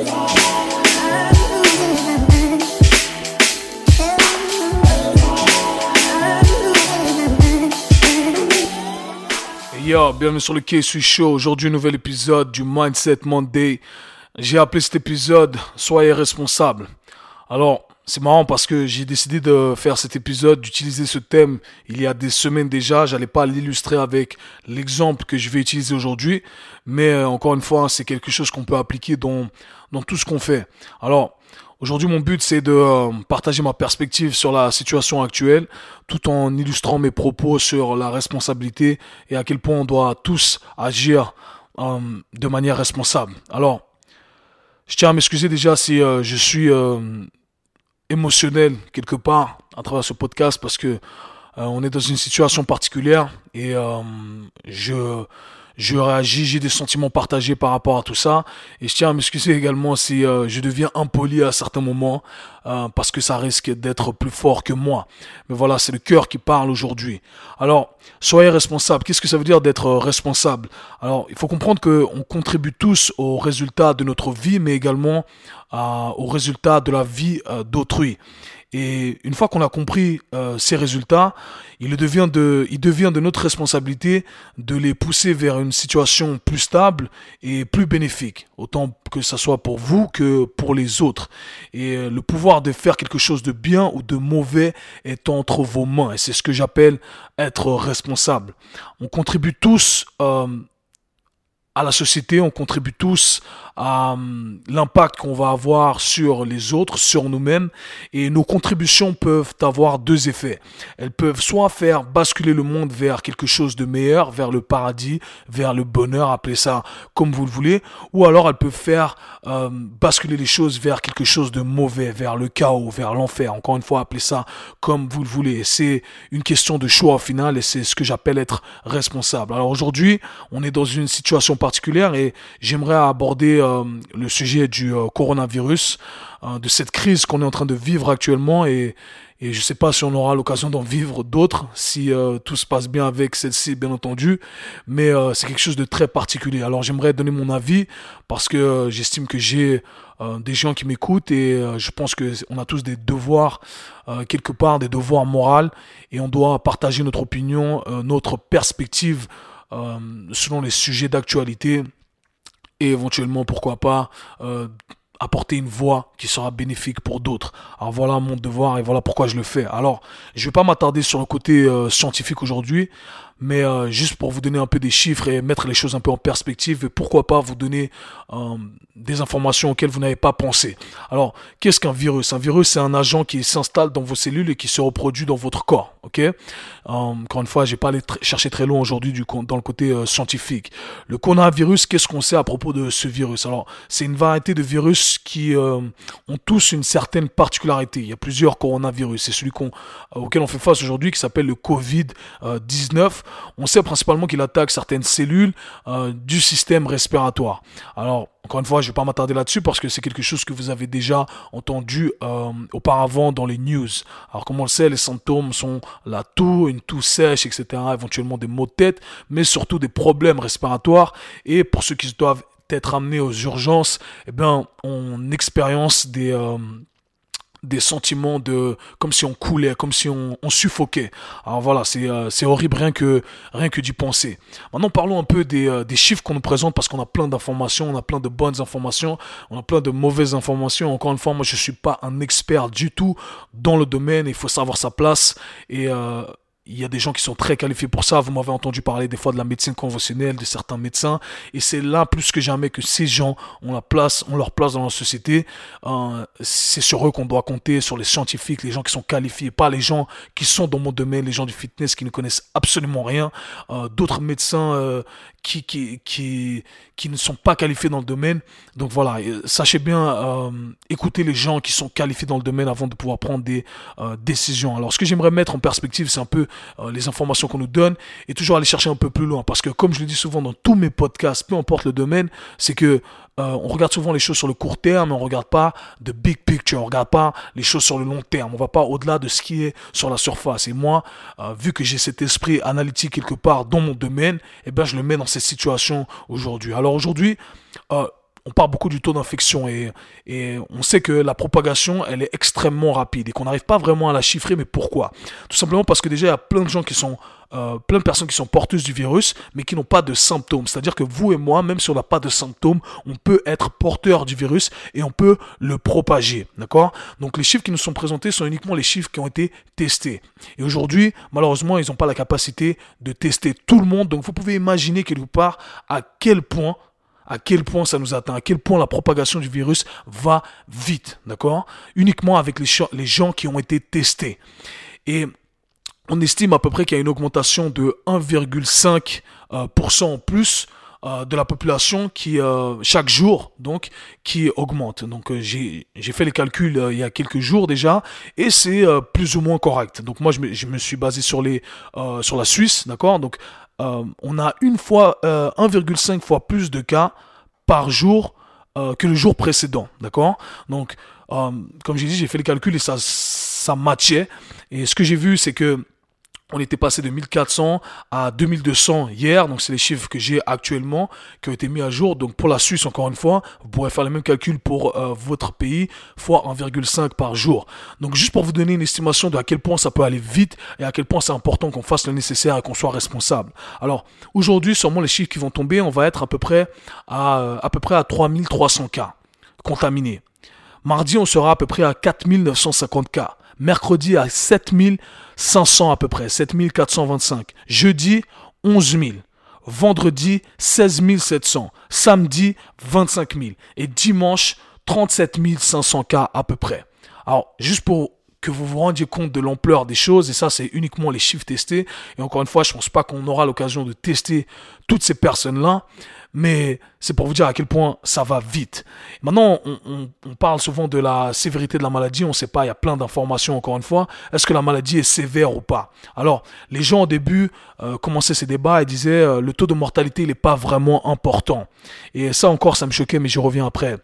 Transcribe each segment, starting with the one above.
Yo, bienvenue sur le KSU Show. Aujourd'hui, nouvel épisode du Mindset Monday. J'ai appelé cet épisode Soyez responsable. Alors, c'est marrant parce que j'ai décidé de faire cet épisode, d'utiliser ce thème il y a des semaines déjà. J'allais pas l'illustrer avec l'exemple que je vais utiliser aujourd'hui, mais euh, encore une fois, c'est quelque chose qu'on peut appliquer dans, dans tout ce qu'on fait. Alors, Aujourd'hui, mon but, c'est de euh, partager ma perspective sur la situation actuelle, tout en illustrant mes propos sur la responsabilité et à quel point on doit tous agir euh, de manière responsable. Alors, je tiens à m'excuser déjà si euh, je suis émotionnel quelque part à travers ce podcast parce que on est dans une situation particulière et je je réagis, j'ai des sentiments partagés par rapport à tout ça. Et je tiens à m'excuser également si euh, je deviens impoli à certains moments, euh, parce que ça risque d'être plus fort que moi. Mais voilà, c'est le cœur qui parle aujourd'hui. Alors, soyez responsable. Qu'est-ce que ça veut dire d'être responsable? Alors, il faut comprendre qu'on contribue tous aux résultats de notre vie, mais également euh, aux résultats de la vie d'autrui. Et une fois qu'on a compris euh, ces résultats, il devient, de, il devient de notre responsabilité de les pousser vers une situation plus stable et plus bénéfique, autant que ce soit pour vous que pour les autres. Et euh, le pouvoir de faire quelque chose de bien ou de mauvais est entre vos mains. Et c'est ce que j'appelle être responsable. On contribue tous euh, à la société, on contribue tous à hum, l'impact qu'on va avoir sur les autres, sur nous-mêmes, et nos contributions peuvent avoir deux effets. Elles peuvent soit faire basculer le monde vers quelque chose de meilleur, vers le paradis, vers le bonheur, appelez ça comme vous le voulez, ou alors elles peuvent faire hum, basculer les choses vers quelque chose de mauvais, vers le chaos, vers l'enfer. Encore une fois, appelez ça comme vous le voulez. C'est une question de choix au final, et c'est ce que j'appelle être responsable. Alors aujourd'hui, on est dans une situation particulière et j'aimerais aborder euh, le sujet du euh, coronavirus, euh, de cette crise qu'on est en train de vivre actuellement et, et je ne sais pas si on aura l'occasion d'en vivre d'autres, si tout se passe bien avec celle-ci, bien entendu, mais c'est quelque chose de très particulier. Alors j'aimerais donner mon avis parce que j'estime que j'ai des gens qui m'écoutent et je pense que on a tous des devoirs quelque part, des devoirs moraux et on doit partager notre opinion, notre perspective selon les sujets d'actualité et éventuellement, pourquoi pas, euh, apporter une voix qui sera bénéfique pour d'autres. Alors voilà mon devoir et voilà pourquoi je le fais. Alors, je vais pas m'attarder sur le côté euh, scientifique aujourd'hui, mais euh, juste pour vous donner un peu des chiffres et mettre les choses un peu en perspective et pourquoi pas vous donner euh, des informations auxquelles vous n'avez pas pensé. Alors, qu'est-ce qu'un virus? Un virus, c'est un agent qui s'installe dans vos cellules et qui se reproduit dans votre corps. Ok? Euh, Encore une fois, j'ai pas allé chercher très loin aujourd'hui dans le côté scientifique. Le coronavirus, qu'est-ce qu'on sait à propos de ce virus? Alors, c'est une variété de virus qui ont tous une certaine particularité. Il y a plusieurs coronavirus. C'est celui qu'on auquel on fait face aujourd'hui qui s'appelle le Covid 19 on sait principalement qu'il attaque certaines cellules euh, du système respiratoire. Alors, encore une fois, je ne vais pas m'attarder là-dessus parce que c'est quelque chose que vous avez déjà entendu euh, auparavant dans les news. Alors, comme on le sait, les symptômes sont la toux, une toux sèche, etc., éventuellement des maux de tête, mais surtout des problèmes respiratoires. Et pour ceux qui doivent être amenés aux urgences, eh bien, on expérience des, euh, des sentiments de comme si on coulait, comme si on, suffoquait. Alors voilà, c'est euh, horrible rien que rien que d'y penser. Maintenant parlons un peu des, euh, des chiffres qu'on nous présente parce qu'on a plein d'informations, on a plein de bonnes informations, on a plein de mauvaises informations. Encore une fois, moi je suis pas un expert du tout dans le domaine, il faut savoir sa place et euh, il y a des gens qui sont très qualifiés pour ça. Vous m'avez entendu parler des fois de la médecine conventionnelle, de certains médecins. Et c'est là plus que jamais que ces gens ont, la place, ont leur place dans la société. Euh, c'est sur eux qu'on doit compter, sur les scientifiques, les gens qui sont qualifiés, pas les gens qui sont dans mon domaine, les gens du fitness qui ne connaissent absolument rien. Euh, D'autres médecins euh, qui, qui, qui, qui ne sont pas qualifiés dans le domaine. Donc voilà, sachez bien écouter les gens qui sont qualifiés dans le domaine avant de pouvoir prendre des décisions. Alors ce que j'aimerais mettre en perspective, c'est un peu les informations qu'on nous donne et toujours aller chercher un peu plus loin. Parce que comme je le dis souvent dans tous mes podcasts, peu importe le domaine, c'est que euh, on regarde souvent les choses sur le court terme, on regarde pas de big picture, on regarde pas les choses sur le long terme, on va pas au-delà de ce qui est sur la surface. Et moi, euh, vu que j'ai cet esprit analytique quelque part dans mon domaine, eh ben je le mets dans cette situation aujourd'hui. Alors aujourd'hui, on parle beaucoup du taux d'infection et, on sait que la propagation, elle est extrêmement rapide et qu'on n'arrive pas vraiment à la chiffrer. Mais pourquoi? Tout simplement parce que déjà, il y a plein de gens qui sont, euh, plein de personnes qui sont porteuses du virus, mais qui n'ont pas de symptômes. C'est-à-dire que vous et moi, même si on n'a pas de symptômes, on peut être porteur du virus et on peut le propager. D'accord? Donc les chiffres qui nous sont présentés sont uniquement les chiffres qui ont été testés. Et aujourd'hui, malheureusement, ils n'ont pas la capacité de tester tout le monde. Donc vous pouvez imaginer quelque part à quel point à quel point ça nous atteint, à quel point la propagation du virus va vite, d'accord? Uniquement avec les, gens qui ont été testés. Et on estime à peu près qu'il y a une augmentation de 1,5% euh, en plus euh, de la population qui euh, chaque jour donc qui augmente. Donc j'ai fait les calculs il y a quelques jours déjà et c'est plus ou moins correct. Donc moi je me, suis basé sur la Suisse, d'accord? Euh, on a une fois 1,5 euh, fois plus de cas par jour euh, que le jour précédent, d'accord? Donc, comme j'ai dit, j'ai fait le calcul et ça, ça matchait. Et ce que j'ai vu, c'est que on était passé de 1400 à 2200 hier, donc c'est les chiffres que j'ai actuellement qui ont été mis à jour. Donc pour la Suisse, encore une fois, vous pourrez faire le même calcul pour euh, votre pays, fois 1,5 par jour. Donc juste pour vous donner une estimation de à quel point ça peut aller vite et à quel point c'est important qu'on fasse le nécessaire et qu'on soit responsable. Alors aujourd'hui, sûrement les chiffres qui vont tomber, on va être à peu près à, à peu près à 3300 cas contaminés. Mardi, on sera à peu près à 4950 cas mercredi à 7500 à peu près, 7425. Jeudi, 11 000. Vendredi, 16 700. Samedi, 25 000. Et dimanche, 37 500 cas à peu près. Alors, juste pour que vous vous rendiez compte de l'ampleur des choses, et ça c'est uniquement les chiffres testés, et encore une fois, je pense pas qu'on aura l'occasion de tester toutes ces personnes-là, mais c'est pour vous dire à quel point ça va vite. Maintenant, on, parle souvent de la sévérité de la maladie, on ne sait pas, il y a plein d'informations encore une fois. Est-ce que la maladie est sévère ou pas? Alors, les gens au début euh, commençaient ces débats et disaient euh, le taux de mortalité n'est pas vraiment important. Et ça encore, ça me choquait, mais je reviens après.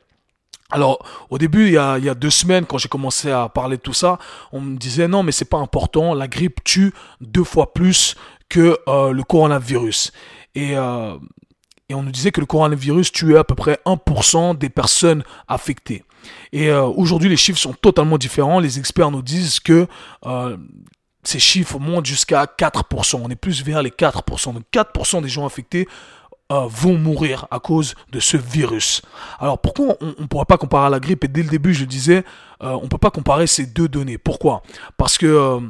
Alors, au début, il y, a, deux semaines, quand j'ai commencé à parler de tout ça, on me disait non, mais c'est pas important, la grippe tue deux fois plus que euh, le coronavirus. Et euh, et on nous disait que le coronavirus tuait à peu près 1% des personnes affectées. Et euh, aujourd'hui, les chiffres sont totalement différents. Les experts nous disent que ces chiffres montent jusqu'à 4%. On est plus vers les 4%. Donc 4% des gens affectés euh, vont mourir à cause de ce virus. Alors pourquoi on ne pourra pas comparer à la grippe? Et dès le début, je disais, on ne peut pas comparer ces deux données. Pourquoi? Parce que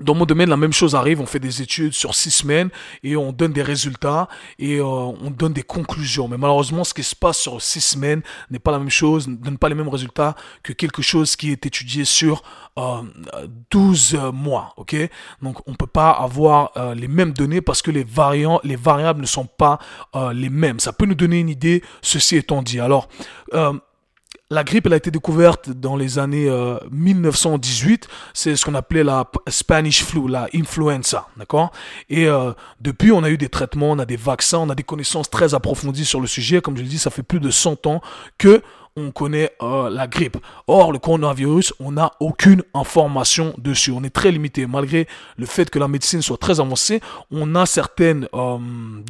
dans mon domaine, la même chose arrive. On fait des études sur six semaines et on donne des résultats et euh, on donne des conclusions. Mais malheureusement, ce qui se passe sur six semaines n'est pas la même chose, ne donne pas les mêmes résultats que quelque chose qui est étudié sur euh, 12 mois. Ok? Donc, on peut pas avoir euh, les mêmes données parce que les variants, les variables ne sont pas euh, les mêmes. Ça peut nous donner une idée. Ceci étant dit, alors la grippe, elle a été découverte dans les années 1918. Euh, c'est ce qu'on appelait la Spanish flu, la influenza, d'accord? Et euh, depuis, on a eu des traitements, on a des vaccins, on a des connaissances très approfondies sur le sujet. Comme je l'ai dit, ça fait plus de 100 ans que on connaît euh, la grippe. Or, le coronavirus, on n'a aucune information dessus. On est très limité. Malgré le fait que la médecine soit très avancée, on a certaines euh,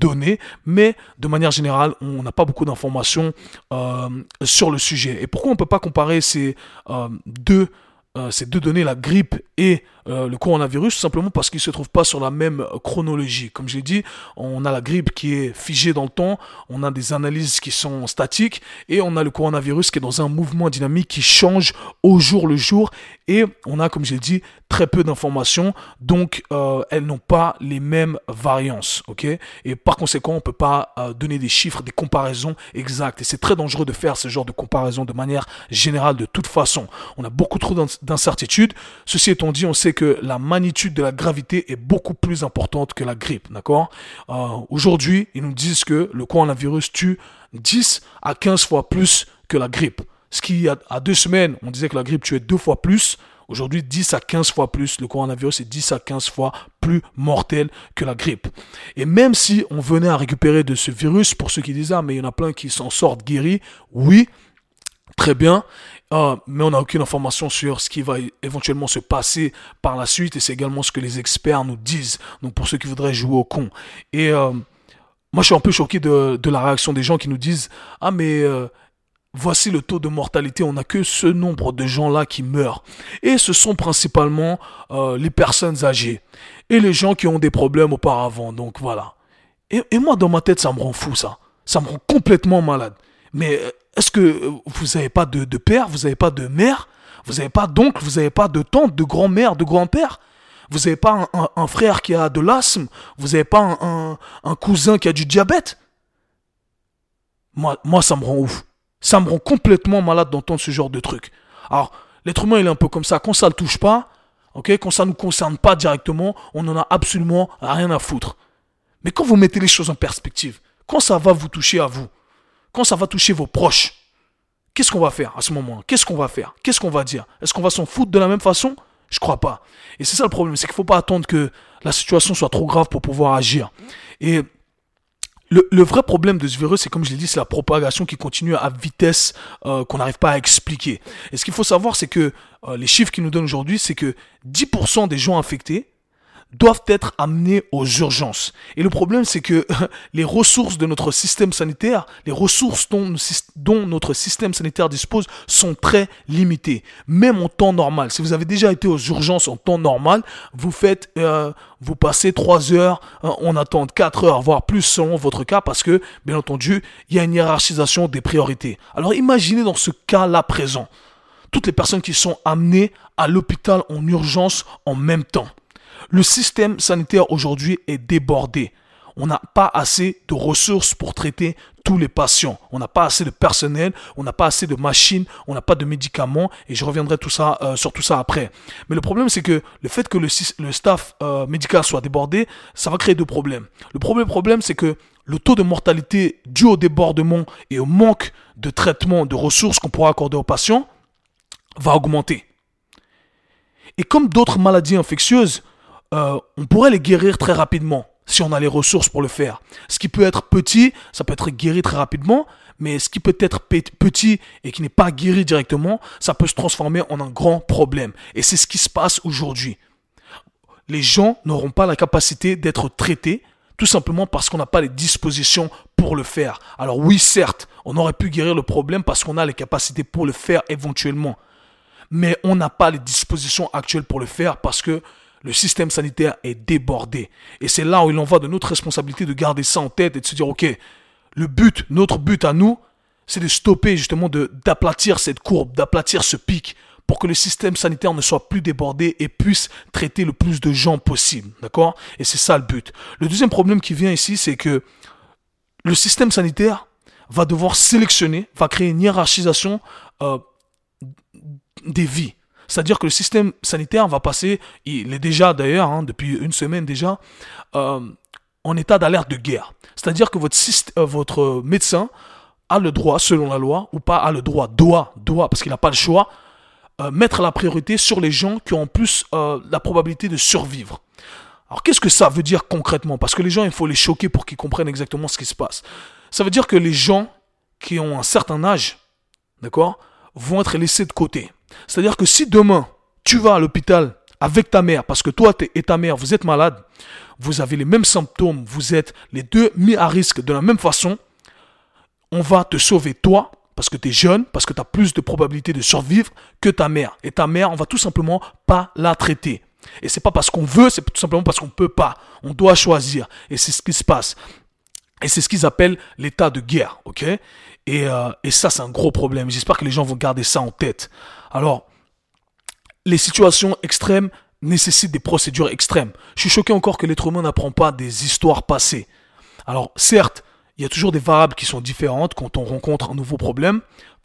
données, mais de manière générale, on n'a pas beaucoup d'informations euh, sur le sujet. Et pourquoi on ne peut pas comparer ces deux ces deux données, la grippe et euh, le coronavirus, simplement parce qu'ils ne se trouvent pas sur la même chronologie. Comme j'ai dit, on a la grippe qui est figée dans le temps, on a des analyses qui sont statiques, et on a le coronavirus qui est dans un mouvement dynamique qui change au jour le jour, et on a, comme j'ai dit, très peu d'informations, donc euh, elles n'ont pas les mêmes variances, ok? Et par conséquent, on ne peut pas donner des chiffres, des comparaisons exactes, et c'est très dangereux de faire ce genre de comparaison de manière générale de toute façon. On a beaucoup trop d'incertitudes. Ceci étant dit, on sait que la magnitude de la gravité est beaucoup plus importante que la grippe, d'accord? Euh, Aujourd'hui, ils nous disent que le coronavirus tue 10 à 15 fois plus que la grippe. Ce qui, à deux semaines, on disait que la grippe tuait deux fois plus. Aujourd'hui, 10 à 15 fois plus. Le coronavirus est 10 à 15 fois plus mortel que la grippe. Et même si on venait à récupérer de ce virus, pour ceux qui disent, ah, mais il y en a plein qui s'en sortent guéris, oui, très bien. Ah, mais on n'a aucune information sur ce qui va éventuellement se passer par la suite et c'est également ce que les experts nous disent. Donc pour ceux qui voudraient jouer au con. Et euh, moi, je suis un peu choqué de, la réaction des gens qui nous disent Ah, mais euh, voici le taux de mortalité. On n'a que ce nombre de gens-là qui meurent. Et ce sont principalement euh, les personnes âgées et les gens qui ont des problèmes auparavant. Donc voilà. Et, et, moi, dans ma tête, ça me rend fou, ça. Ça me rend complètement malade. Mais est-ce que vous n'avez pas de, père, vous n'avez pas de mère, vous n'avez pas d'oncle, vous n'avez pas de tante, de grand-mère, de grand-père? Vous n'avez pas un, frère qui a de l'asthme Vous n'avez pas un, cousin qui a du diabète? Moi, ça me rend ouf. Ça me rend complètement malade d'entendre ce genre de truc. Alors, l'être humain, il est un peu comme ça. Quand ça ne le touche pas, quand ça ne nous concerne pas directement, on n'en a absolument rien à foutre. Mais quand vous mettez les choses en perspective, quand ça va vous toucher à vous, quand ça va toucher vos proches, qu'est-ce qu'on va faire à ce moment Qu'est-ce qu'on va faire? Qu'est-ce qu'on va dire? Est-ce qu'on va s'en foutre de la même façon? Je crois pas. Et c'est ça le problème, c'est qu'il faut pas attendre que la situation soit trop grave pour pouvoir agir. Et le, vrai problème de ce virus, c'est comme je l'ai dit, c'est la propagation qui continue à vitesse euh, qu'on n'arrive pas à expliquer. Et ce qu'il faut savoir, c'est que euh, les chiffres qu'ils nous donnent aujourd'hui, c'est que 10% des gens infectés doivent être amenés aux urgences. Et le problème, c'est que les ressources de notre système sanitaire, les ressources dont, notre système sanitaire dispose sont très limitées. Même en temps normal. Si vous avez déjà été aux urgences en temps normal, vous faites, euh, vous passez 3 heures, euh, on attend 4 heures, voire plus selon votre cas, parce que, bien entendu, il y a une hiérarchisation des priorités. Alors imaginez dans ce cas-là présent, toutes les personnes qui sont amenées à l'hôpital en urgence en même temps. Le système sanitaire aujourd'hui est débordé. On n'a pas assez de ressources pour traiter tous les patients. On n'a pas assez de personnel, on n'a pas assez de machines, on n'a pas de médicaments et je reviendrai tout ça, euh, sur tout ça après. Mais le problème c'est que le fait que le, staff euh, médical soit débordé, ça va créer deux problèmes. Le premier problème c'est que le taux de mortalité dû au débordement et au manque de traitement de ressources qu'on pourra accorder aux patients va augmenter. Et comme d'autres maladies infectieuses, euh, on pourrait les guérir très rapidement si on a les ressources pour le faire. Ce qui peut être petit, ça peut être guéri très rapidement, mais ce qui peut être petit et qui n'est pas guéri directement, ça peut se transformer en un grand problème. Et c'est ce qui se passe aujourd'hui. Les gens n'auront pas la capacité d'être traités tout simplement parce qu'on n'a pas les dispositions pour le faire. Alors oui, certes, on aurait pu guérir le problème parce qu'on a les capacités pour le faire éventuellement. Mais on n'a pas les dispositions actuelles pour le faire parce que le système sanitaire est débordé. Et c'est là où il en va de notre responsabilité de garder ça en tête et de se dire, OK, le but, notre but à nous, c'est de stopper justement, d'aplatir cette courbe, d'aplatir ce pic pour que le système sanitaire ne soit plus débordé et puisse traiter le plus de gens possible. D'accord? Et c'est ça le but. Le deuxième problème qui vient ici, c'est que le système sanitaire va devoir sélectionner, va créer une hiérarchisation euh, des vies. C'est-à-dire que le système sanitaire va passer, il est déjà d'ailleurs, hein, depuis une semaine déjà, euh, en état d'alerte de guerre. C'est-à-dire que votre, euh, votre médecin a le droit, selon la loi, ou pas a le droit, doit, doit, parce qu'il n'a pas le choix, euh, mettre la priorité sur les gens qui ont en plus la probabilité de survivre. Alors qu'est-ce que ça veut dire concrètement? Parce que les gens, il faut les choquer pour qu'ils comprennent exactement ce qui se passe. Ça veut dire que les gens qui ont un certain âge, d'accord, vont être laissés de côté. C'est-à-dire que si demain, tu vas à l'hôpital avec ta mère, parce que toi et ta mère, vous êtes malade, vous avez les mêmes symptômes, vous êtes les deux mis à risque de la même façon, on va te sauver toi, parce que tu es jeune, parce que tu as plus de probabilité de survivre que ta mère. Et ta mère, on va tout simplement pas la traiter. Et c'est pas parce qu'on veut, c'est tout simplement parce qu'on peut pas. On doit choisir. Et c'est ce qui se passe. Et c'est ce qu'ils appellent l'état de guerre, ok? Euh, et ça, c'est un gros problème. J'espère que les gens vont garder ça en tête. Alors, les situations extrêmes nécessitent des procédures extrêmes. Je suis choqué encore que l'être humain n'apprend pas des histoires passées. Alors, certes, il y a toujours des variables qui sont différentes quand on rencontre un nouveau problème,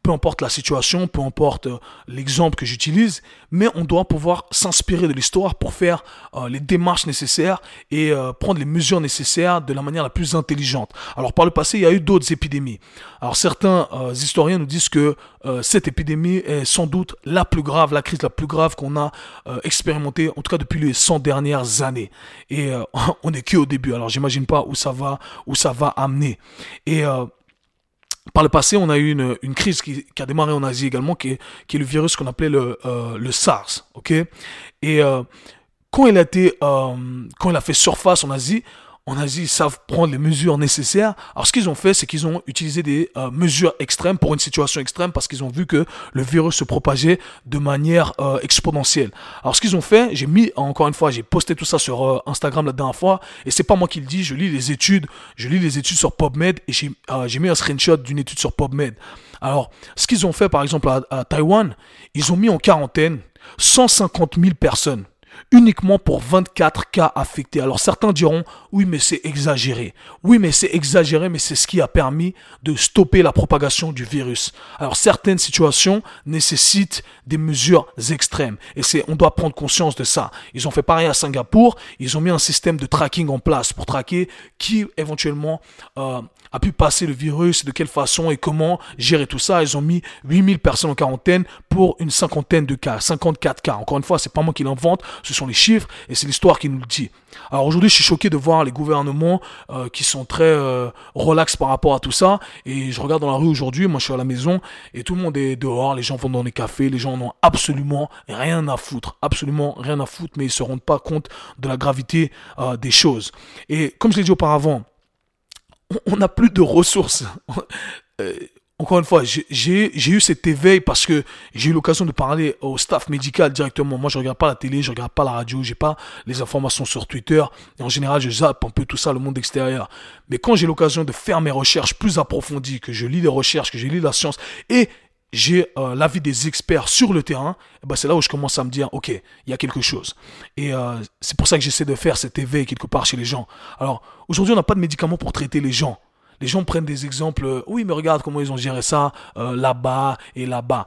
peu importe la situation, peu importe euh, l'exemple que j'utilise, mais on doit pouvoir s'inspirer de l'histoire pour faire euh, les démarches nécessaires et euh, prendre les mesures nécessaires de la manière la plus intelligente. Alors par le passé, il y a eu d'autres épidémies. Alors certains historiens nous disent que cette épidémie est sans doute la plus grave, la crise la plus grave qu'on a expérimentée, en tout cas depuis les 100 dernières années. Et on n'est que au début. Alors j'imagine pas où ça va, où ça va amener. Et par le passé, on a eu une, une crise qui, qui, a démarré en Asie également, qui est, qui est le virus qu'on appelait le, euh, le SARS. ok? Et euh, quand, il a été, euh, quand il a fait surface en Asie, en Asie, ils savent prendre les mesures nécessaires. Alors, ce qu'ils ont fait, c'est qu'ils ont utilisé des euh, mesures extrêmes pour une situation extrême parce qu'ils ont vu que le virus se propageait de manière euh, exponentielle. Alors, ce qu'ils ont fait, j'ai mis, encore une fois, j'ai posté tout ça sur euh, Instagram la dernière fois, et c'est pas moi qui le dis, je lis les études, je lis les études sur PubMed, et j'ai mis un screenshot d'une étude sur PubMed. Alors, ce qu'ils ont fait, par exemple, à, à Taïwan, ils ont mis en quarantaine 150 000 personnes uniquement pour 24 cas affectés. Alors certains diront, oui mais c'est exagéré. Oui mais c'est exagéré, mais c'est ce qui a permis de stopper la propagation du virus. Alors certaines situations nécessitent des mesures extrêmes. Et c'est, on doit prendre conscience de ça. Ils ont fait pareil à Singapour. Ils ont mis un système de tracking en place pour traquer qui éventuellement euh, a pu passer le virus, de quelle façon et comment gérer tout ça. Ils ont mis 8000 personnes en quarantaine pour une cinquantaine de cas, 54 cas. Encore une fois, c'est pas moi qui l'invente, ce sont les chiffres et c'est l'histoire qui nous le dit. Alors aujourd'hui, je suis choqué de voir les gouvernements euh, qui sont très euh, relax par rapport à tout ça. Et je regarde dans la rue aujourd'hui, moi je suis à la maison et tout le monde est dehors, les gens vont dans les cafés, les gens n'ont absolument rien à foutre, absolument rien à foutre, mais ils se rendent pas compte de la gravité euh, des choses. Et comme je l'ai dit auparavant, on n'a plus de ressources. Encore une fois, j'ai eu cet éveil parce que j'ai eu l'occasion de parler au staff médical directement. Moi, je regarde pas la télé, je regarde pas la radio, j'ai pas les informations sur Twitter. Et en général, je zappe un peu tout ça, le monde extérieur. Mais quand j'ai l'occasion de faire mes recherches plus approfondies, que je lis les recherches, que je lis la science et j'ai euh, l'avis des experts sur le terrain, eh ben c'est là où je commence à me dire, ok, il y a quelque chose. Et euh, c'est pour ça que j'essaie de faire cet éveil quelque part chez les gens. Alors, aujourd'hui, on n'a pas de médicaments pour traiter les gens. Les gens prennent des exemples, euh, oui, mais regarde comment ils ont géré ça là-bas et là-bas.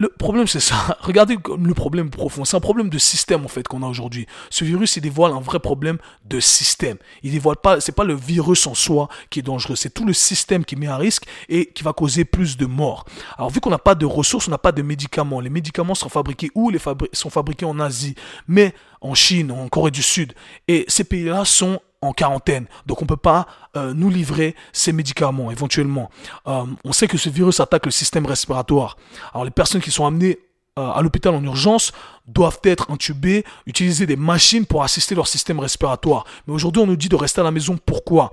Le problème, c'est ça. Regardez le problème profond. C'est un problème de système, en fait, qu'on a aujourd'hui. Ce virus, il dévoile un vrai problème de système. Il dévoile pas, c'est pas le virus en soi qui est dangereux. C'est tout le système qui met à risque et qui va causer plus de morts. Alors, vu qu'on n'a pas de ressources, on n'a pas de médicaments. Les médicaments sont fabriqués où? Les sont fabriqués en Asie. Mais en Chine, en Corée du Sud. Et ces pays-là sont quarantaine. Donc on ne peut pas euh, nous livrer ces médicaments éventuellement. Euh, on sait que ce virus attaque le système respiratoire. Alors les personnes qui sont amenées euh, à l'hôpital en urgence doivent être intubées, utiliser des machines pour assister leur système respiratoire. Mais aujourd'hui on nous dit de rester à la maison. Pourquoi?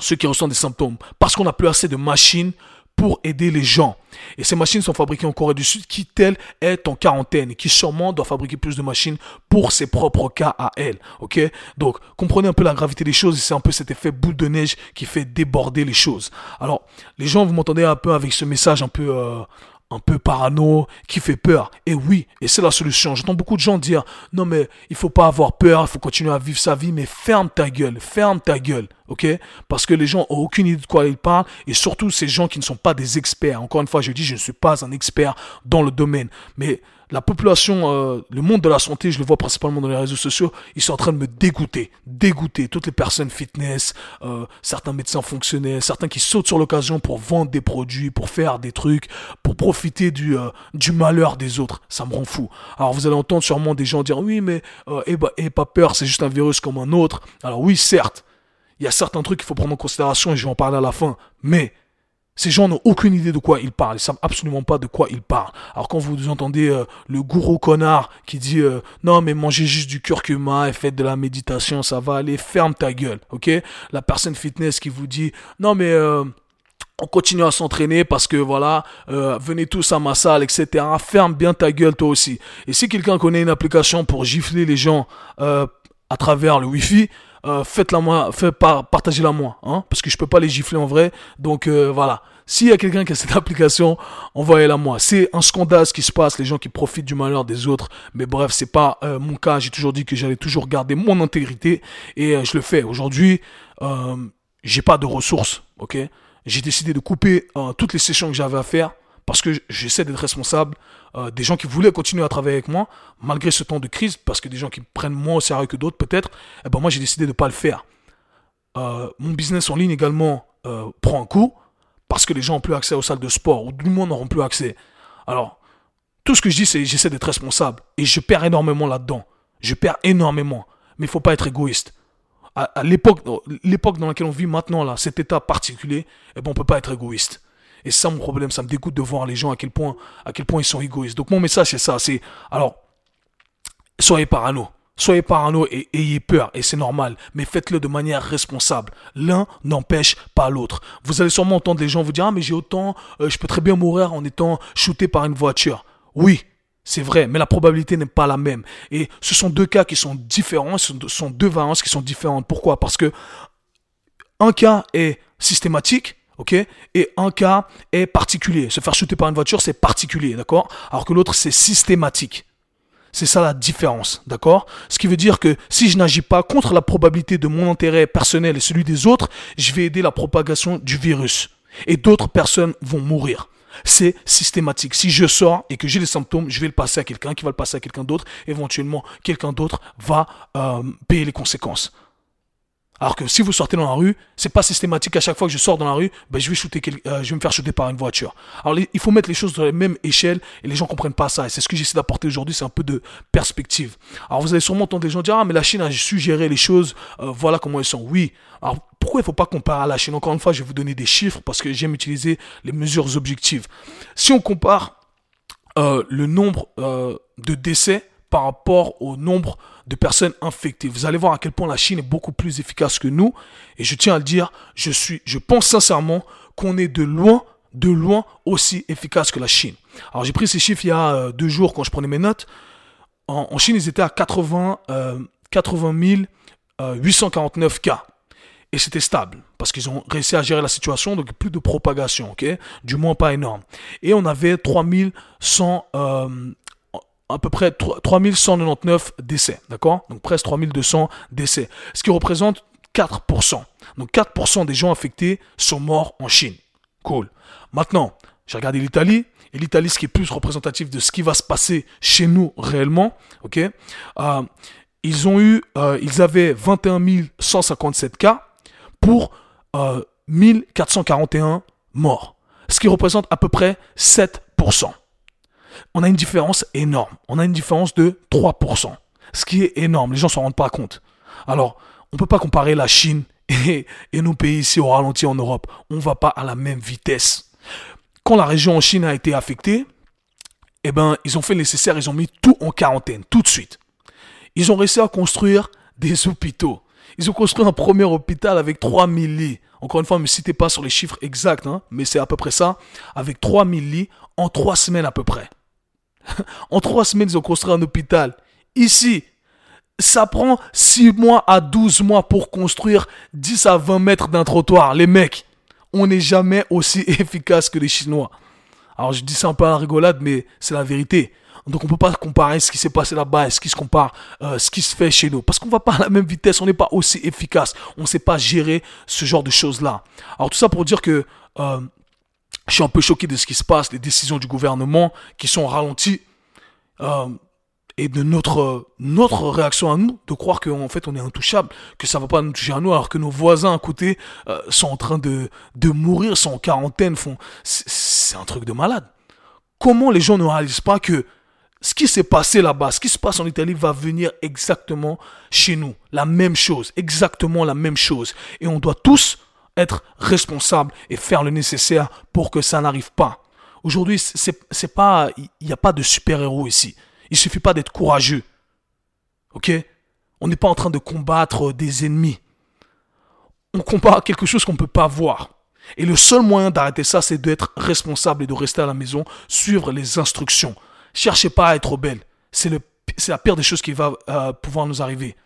Ceux qui ressentent des symptômes. Parce qu'on n'a plus assez de machines pour aider les gens. Et ces machines sont fabriquées en Corée du Sud qui, telle, est en quarantaine qui sûrement doit fabriquer plus de machines pour ses propres cas à elle. Ok? Donc, comprenez un peu la gravité des choses et c'est un peu cet effet boule de neige qui fait déborder les choses. Alors, les gens, vous m'entendez un peu avec ce message un peu... Euh, un peu parano, qui fait peur. Et oui, et c'est la solution. J'entends beaucoup de gens dire, non mais il faut pas avoir peur, il faut continuer à vivre sa vie, mais ferme ta gueule, ferme ta gueule, ok? Parce que les gens ont aucune idée de quoi ils parlent, et surtout ces gens qui ne sont pas des experts. Encore une fois, je dis, je ne suis pas un expert dans le domaine, mais la population, euh, le monde de la santé, je le vois principalement dans les réseaux sociaux, ils sont en train de me dégoûter, dégoûter. Toutes les personnes fitness, euh, certains médecins fonctionnels, certains qui sautent sur l'occasion pour vendre des produits, pour faire des trucs, pour profiter du, euh, du malheur des autres. Ça me rend fou. Alors vous allez entendre sûrement des gens dire oui, mais et, bah, et pas peur, c'est juste un virus comme un autre. Alors oui, certes, il y a certains trucs qu'il faut prendre en considération et je vais en parler à la fin, mais ces gens n'ont aucune idée de quoi ils parlent. Ils savent absolument pas de quoi ils parlent. Alors quand vous entendez euh, le gourou connard qui dit euh, non mais mangez juste du curcuma et faites de la méditation, ça va aller, ferme ta gueule, ok? La personne fitness qui vous dit non mais euh, on continue à s'entraîner parce que voilà, venez tous à ma salle, etc. Ferme bien ta gueule toi aussi. Et si quelqu'un connaît une application pour gifler les gens à travers le wifi, euh, faites-la moi, faites partagez-la moi, hein, parce que je peux pas les gifler en vrai. Donc euh, voilà. S'il y a quelqu'un qui a cette application, envoyez-la moi. C'est un scandale ce qui se passe, les gens qui profitent du malheur des autres. Mais bref, c'est pas euh, mon cas. J'ai toujours dit que j'allais toujours garder mon intégrité et je le fais. Aujourd'hui, j'ai pas de ressources, ok? J'ai décidé de couper toutes les sessions que j'avais à faire parce que j'essaie d'être responsable. Euh, des gens qui voulaient continuer à travailler avec moi, malgré ce temps de crise, parce que des gens qui prennent moins au sérieux que d'autres peut-être, eh ben moi j'ai décidé de ne pas le faire. Euh, mon business en ligne également euh, prend un coup, parce que les gens n'ont plus accès aux salles de sport, ou du moins n'auront plus accès. Alors, tout ce que je dis, c'est j'essaie d'être responsable, et je perds énormément là-dedans. Je perds énormément, mais il faut pas être égoïste. À, l'époque, dans laquelle on vit maintenant, là, cet état particulier, eh ben, on peut pas être égoïste. Et ça mon problème, ça me dégoûte de voir les gens à quel point, à quel point ils sont égoïstes. Donc mon message c'est ça, c'est alors soyez parano. Soyez parano et ayez peur, et c'est normal, mais faites-le de manière responsable. L'un n'empêche pas l'autre. Vous allez sûrement entendre des gens vous dire Ah, mais j'ai autant, euh, je peux très bien mourir en étant shooté par une voiture. Oui, c'est vrai, mais la probabilité n'est pas la même. Et ce sont deux cas qui sont différents, ce sont deux variances qui sont différentes. Pourquoi? Parce que un cas est systématique, ok, et un cas est particulier. Se faire shooter par une voiture, c'est particulier, d'accord? Alors que l'autre, c'est systématique. C'est ça la différence, d'accord? Ce qui veut dire que si je n'agis pas contre la probabilité de mon intérêt personnel et celui des autres, je vais aider la propagation du virus. Et d'autres personnes vont mourir. C'est systématique. Si je sors et que j'ai les symptômes, je vais le passer à quelqu'un qui va le passer à quelqu'un d'autre. Éventuellement, quelqu'un d'autre va euh, payer les conséquences. Alors que si vous sortez dans la rue, c'est pas systématique à chaque fois que je sors dans la rue, ben je vais shooter, euh, je vais me faire shooter par une voiture. Alors il faut mettre les choses dans la même échelle et les gens comprennent pas ça. Et c'est ce que j'essaie d'apporter aujourd'hui, c'est un peu de perspective. Alors vous allez sûrement entendre des gens dire ah mais la Chine a suggéré les choses, euh, voilà comment elles sont. Oui. Alors pourquoi il faut pas comparer à la Chine? Encore une fois, je vais vous donner des chiffres parce que j'aime utiliser les mesures objectives. Si on compare euh, le nombre de décès par rapport au nombre de personnes infectées. Vous allez voir à quel point la Chine est beaucoup plus efficace que nous. Et je tiens à le dire, je, suis, je pense sincèrement qu'on est de loin, de loin aussi efficace que la Chine. Alors j'ai pris ces chiffres il y a euh, deux jours quand je prenais mes notes. En, Chine, ils étaient à 80, 80 849 cas. Et c'était stable, parce qu'ils ont réussi à gérer la situation, donc plus de propagation, ok? Du moins pas énorme. Et on avait 3100, à peu près 3199 décès, d'accord? Donc presque 3200 décès, ce qui représente 4%. Donc 4% des gens infectés sont morts en Chine. Cool. Maintenant, j'ai regardé l'Italie, et l'Italie, ce qui est plus représentatif de ce qui va se passer chez nous réellement, ok? Euh, Ils ont eu, euh, ils avaient 21 157 cas pour 1441 euh, morts, ce qui représente à peu près 7% on a une différence énorme. On a une différence de 3%. Ce qui est énorme. Les gens ne s'en rendent pas compte. Alors, on ne peut pas comparer la Chine et, nos pays ici au ralenti en Europe. On ne va pas à la même vitesse. Quand la région en Chine a été affectée, eh ben, ils ont fait le nécessaire, ils ont mis tout en quarantaine, tout de suite. Ils ont réussi à construire des hôpitaux. Ils ont construit un premier hôpital avec 3000 lits. Encore une fois, ne me citez pas sur les chiffres exacts, hein, mais c'est à peu près ça. Avec 3000 lits en trois semaines à peu près. en trois semaines, ils ont construit un hôpital. Ici, ça prend 6 mois à 12 mois pour construire 10 à 20 mètres d'un trottoir. Les mecs, on n'est jamais aussi efficace que les Chinois. Alors je dis ça un peu la rigolade, mais c'est la vérité. Donc on ne peut pas comparer ce qui s'est passé là-bas et ce qui se compare, euh, ce qui se fait chez nous. Parce qu'on ne va pas à la même vitesse, on n'est pas aussi efficace. On ne sait pas gérer ce genre de choses-là. Alors tout ça pour dire que euh, je suis un peu choqué de ce qui se passe, les décisions du gouvernement qui sont ralenties. Euh, et de notre, notre réaction à nous, de croire qu'en fait on est intouchable, que ça va pas nous toucher à nous, alors que nos voisins à côté euh, sont en train de, de mourir, sont en quarantaine. C'est un truc de malade. Comment les gens ne réalisent pas que ce qui s'est passé là-bas, ce qui se passe en Italie va venir exactement chez nous? La même chose, exactement la même chose. Et on doit tous être responsables et faire le nécessaire pour que ça n'arrive pas. Aujourd'hui, c'est pas, il n'y a pas de super-héros ici. Il suffit pas d'être courageux. Ok? On n'est pas en train de combattre des ennemis. On combat quelque chose qu'on ne peut pas voir. Et le seul moyen d'arrêter ça, c'est d'être responsable et de rester à la maison, suivre les instructions. Cherchez pas à être belle. C'est la pire des choses qui va euh, pouvoir nous arriver.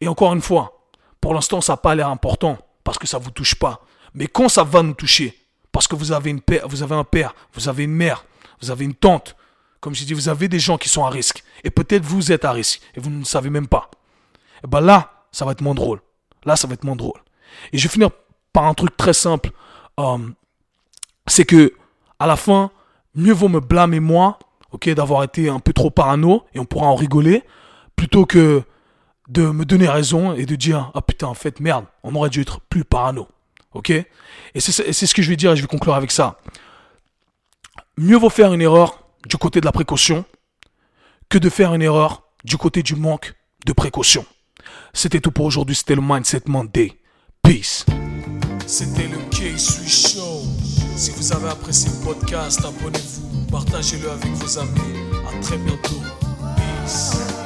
Et encore une fois, pour l'instant, ça n'a pas l'air important parce que ça ne vous touche pas. Mais quand ça va nous toucher, parce que vous avez, une père, vous avez un père, vous avez une mère, vous avez une tante, comme je dis, vous avez des gens qui sont à risque. Et peut-être vous êtes à risque et vous ne savez même pas. Et eh ben là, ça va être moins drôle. Là, ça va être moins drôle. Et je vais finir par un truc très simple. Euh, c'est que, à la fin, mieux vaut me blâmer moi, ok, d'avoir été un peu trop parano, et on pourra en rigoler, plutôt que de me donner raison et de dire, ah putain, en fait, merde, on aurait dû être plus parano. Ok? Et c'est ce que je vais dire et je vais conclure avec ça. Mieux vaut faire une erreur du côté de la précaution que de faire une erreur du côté du manque de précaution. C'était tout pour aujourd'hui, c'était le Mindset Monday. Peace. C'était le K-Sui Show. Si vous avez apprécié podcast, abonnez-vous, partagez-le avec vos amis. À très bientôt. Peace.